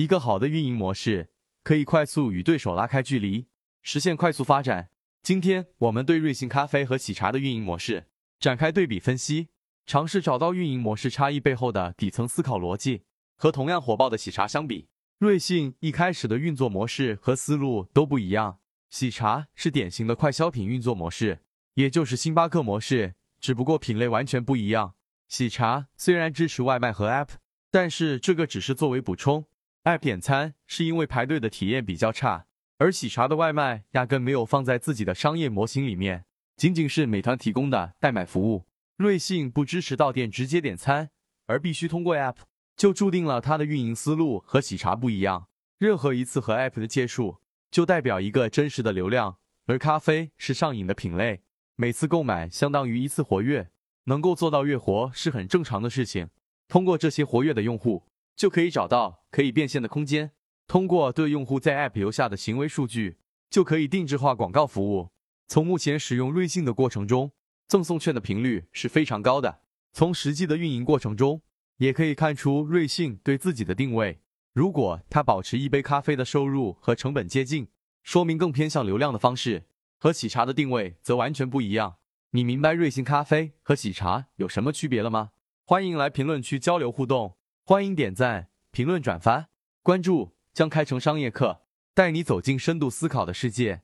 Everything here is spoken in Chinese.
一个好的运营模式可以快速与对手拉开距离，实现快速发展。今天我们对瑞幸咖啡和喜茶的运营模式展开对比分析，尝试找到运营模式差异背后的底层思考逻辑。和同样火爆的喜茶相比，瑞幸一开始的运作模式和思路都不一样。喜茶是典型的快消品运作模式，也就是星巴克模式，只不过品类完全不一样。喜茶虽然支持外卖和 App，但是这个只是作为补充。App 点餐是因为排队的体验比较差，而喜茶的外卖压根没有放在自己的商业模型里面，仅仅是美团提供的代买服务。瑞幸不支持到店直接点餐，而必须通过 App，就注定了它的运营思路和喜茶不一样。任何一次和 App 的接触，就代表一个真实的流量，而咖啡是上瘾的品类，每次购买相当于一次活跃，能够做到月活是很正常的事情。通过这些活跃的用户。就可以找到可以变现的空间。通过对用户在 App 留下的行为数据，就可以定制化广告服务。从目前使用瑞幸的过程中，赠送券的频率是非常高的。从实际的运营过程中，也可以看出瑞幸对自己的定位。如果它保持一杯咖啡的收入和成本接近，说明更偏向流量的方式，和喜茶的定位则完全不一样。你明白瑞幸咖啡和喜茶有什么区别了吗？欢迎来评论区交流互动。欢迎点赞、评论、转发、关注，将开成商业课，带你走进深度思考的世界。